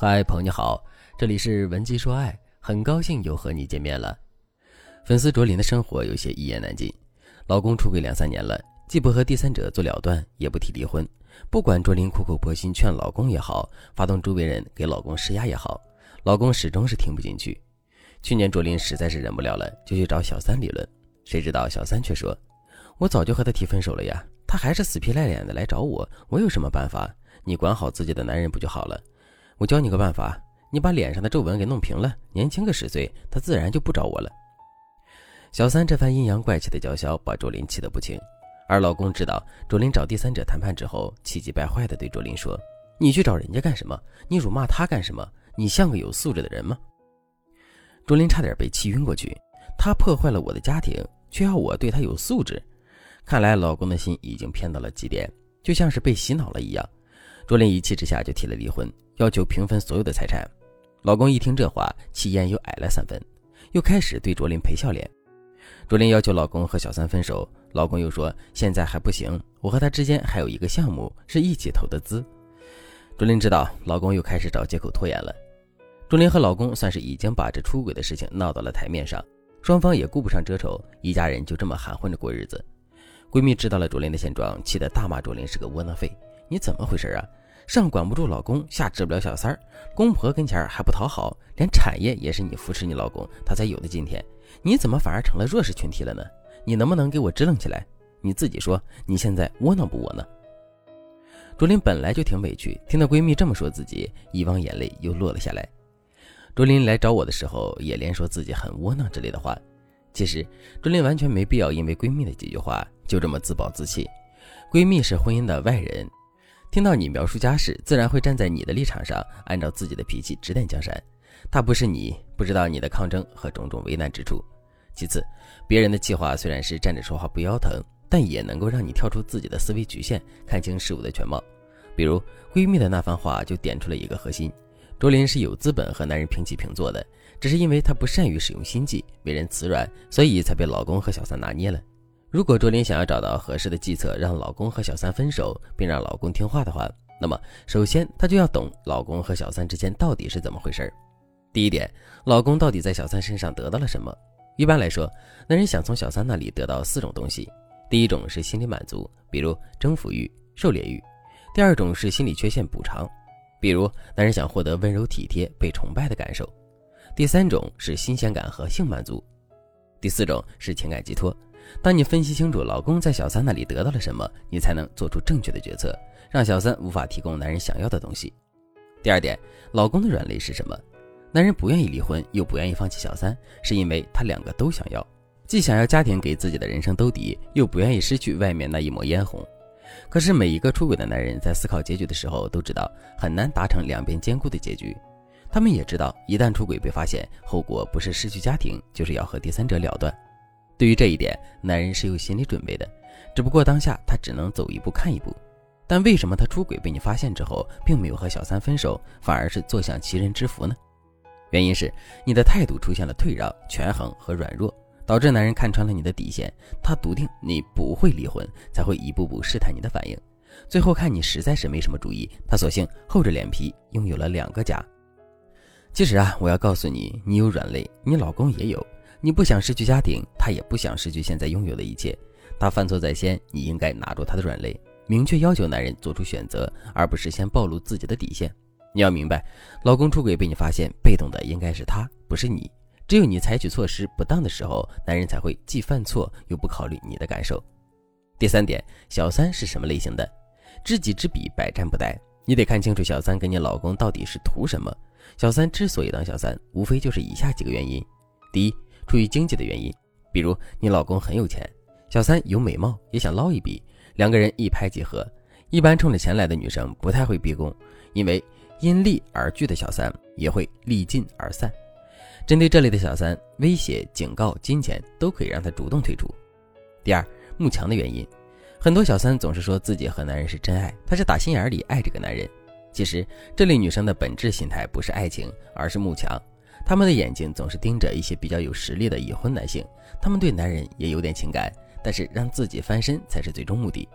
嗨，朋友你好，这里是文姬说爱，很高兴又和你见面了。粉丝卓林的生活有些一言难尽，老公出轨两三年了，既不和第三者做了断，也不提离婚。不管卓林苦口婆心劝老公也好，发动周围人给老公施压也好，老公始终是听不进去。去年卓林实在是忍不了了，就去找小三理论，谁知道小三却说：“我早就和他提分手了呀，他还是死皮赖脸的来找我，我有什么办法？你管好自己的男人不就好了？”我教你个办法，你把脸上的皱纹给弄平了，年轻个十岁，他自然就不找我了。小三这番阴阳怪气的叫嚣，把卓林气得不轻。而老公知道卓林找第三者谈判之后，气急败坏地对卓林说：“你去找人家干什么？你辱骂他干什么？你像个有素质的人吗？”卓林差点被气晕过去。他破坏了我的家庭，却要我对他有素质。看来老公的心已经偏到了极点，就像是被洗脑了一样。卓林一气之下就提了离婚。要求平分所有的财产，老公一听这话，气焰又矮了三分，又开始对卓林赔笑脸。卓林要求老公和小三分手，老公又说现在还不行，我和他之间还有一个项目是一起投的资。卓林知道老公又开始找借口拖延了。卓林和老公算是已经把这出轨的事情闹到了台面上，双方也顾不上遮丑，一家人就这么含混着过日子。闺蜜知道了卓林的现状，气得大骂卓林是个窝囊废，你怎么回事啊？上管不住老公，下治不了小三儿，公婆跟前还不讨好，连产业也是你扶持你老公，他才有的今天。你怎么反而成了弱势群体了呢？你能不能给我支棱起来？你自己说，你现在窝囊不窝囊？卓林本来就挺委屈，听到闺蜜这么说自己，一汪眼泪又落了下来。卓林来找我的时候，也连说自己很窝囊之类的话。其实，卓林完全没必要因为闺蜜的几句话就这么自暴自弃。闺蜜是婚姻的外人。听到你描述家事，自然会站在你的立场上，按照自己的脾气指点江山。他不是你，不知道你的抗争和种种为难之处。其次，别人的气话虽然是站着说话不腰疼，但也能够让你跳出自己的思维局限，看清事物的全貌。比如闺蜜的那番话就点出了一个核心：卓林是有资本和男人平起平坐的，只是因为她不善于使用心计，为人慈软，所以才被老公和小三拿捏了。如果卓林想要找到合适的计策，让老公和小三分手，并让老公听话的话，那么首先她就要懂老公和小三之间到底是怎么回事儿第一点，老公到底在小三身上得到了什么？一般来说，男人想从小三那里得到四种东西：第一种是心理满足，比如征服欲、狩猎欲；第二种是心理缺陷补偿，比如男人想获得温柔体贴、被崇拜的感受；第三种是新鲜感和性满足；第四种是情感寄托。当你分析清楚老公在小三那里得到了什么，你才能做出正确的决策，让小三无法提供男人想要的东西。第二点，老公的软肋是什么？男人不愿意离婚，又不愿意放弃小三，是因为他两个都想要，既想要家庭给自己的人生兜底，又不愿意失去外面那一抹嫣红。可是每一个出轨的男人在思考结局的时候，都知道很难达成两边兼顾的结局。他们也知道，一旦出轨被发现，后果不是失去家庭，就是要和第三者了断。对于这一点，男人是有心理准备的，只不过当下他只能走一步看一步。但为什么他出轨被你发现之后，并没有和小三分手，反而是坐享其人之福呢？原因是你的态度出现了退让、权衡和软弱，导致男人看穿了你的底线，他笃定你不会离婚，才会一步步试探你的反应。最后看你实在是没什么主意，他索性厚着脸皮拥有了两个家。其实啊，我要告诉你，你有软肋，你老公也有。你不想失去家庭，他也不想失去现在拥有的一切。他犯错在先，你应该拿住他的软肋，明确要求男人做出选择，而不是先暴露自己的底线。你要明白，老公出轨被你发现，被动的应该是他，不是你。只有你采取措施不当的时候，男人才会既犯错又不考虑你的感受。第三点，小三是什么类型的？知己知彼，百战不殆。你得看清楚小三跟你老公到底是图什么。小三之所以当小三，无非就是以下几个原因：第一，出于经济的原因，比如你老公很有钱，小三有美貌，也想捞一笔，两个人一拍即合。一般冲着钱来的女生不太会逼宫，因为因利而聚的小三也会利尽而散。针对这类的小三，威胁、警告、金钱都可以让他主动退出。第二，慕强的原因，很多小三总是说自己和男人是真爱，他是打心眼里爱这个男人。其实这类女生的本质心态不是爱情，而是慕强。他们的眼睛总是盯着一些比较有实力的已婚男性，他们对男人也有点情感，但是让自己翻身才是最终目的。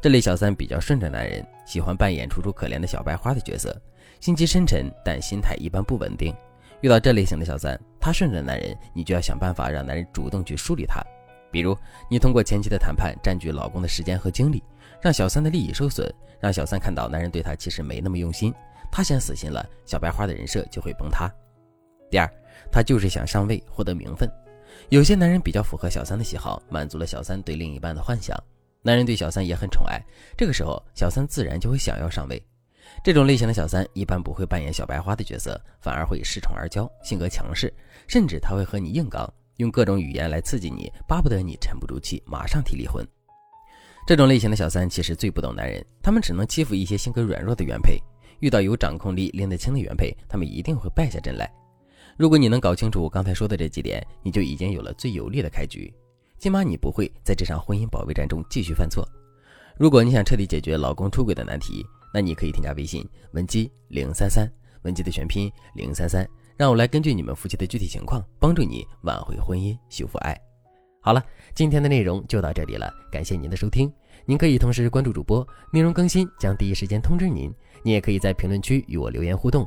这类小三比较顺着男人，喜欢扮演楚楚可怜的小白花的角色，心机深沉，但心态一般不稳定。遇到这类型的小三，他顺着男人，你就要想办法让男人主动去梳理他。比如，你通过前期的谈判占据老公的时间和精力，让小三的利益受损，让小三看到男人对他其实没那么用心，他先死心了，小白花的人设就会崩塌。第二，他就是想上位获得名分。有些男人比较符合小三的喜好，满足了小三对另一半的幻想，男人对小三也很宠爱，这个时候小三自然就会想要上位。这种类型的小三一般不会扮演小白花的角色，反而会恃宠而骄，性格强势，甚至他会和你硬刚。用各种语言来刺激你，巴不得你沉不住气，马上提离婚。这种类型的小三其实最不懂男人，他们只能欺负一些性格软弱的原配。遇到有掌控力、拎得清的原配，他们一定会败下阵来。如果你能搞清楚我刚才说的这几点，你就已经有了最有力的开局，起码你不会在这场婚姻保卫战中继续犯错。如果你想彻底解决老公出轨的难题，那你可以添加微信文姬零三三，文姬的全拼零三三。让我来根据你们夫妻的具体情况，帮助你挽回婚姻，修复爱。好了，今天的内容就到这里了，感谢您的收听。您可以同时关注主播，内容更新将第一时间通知您。您也可以在评论区与我留言互动，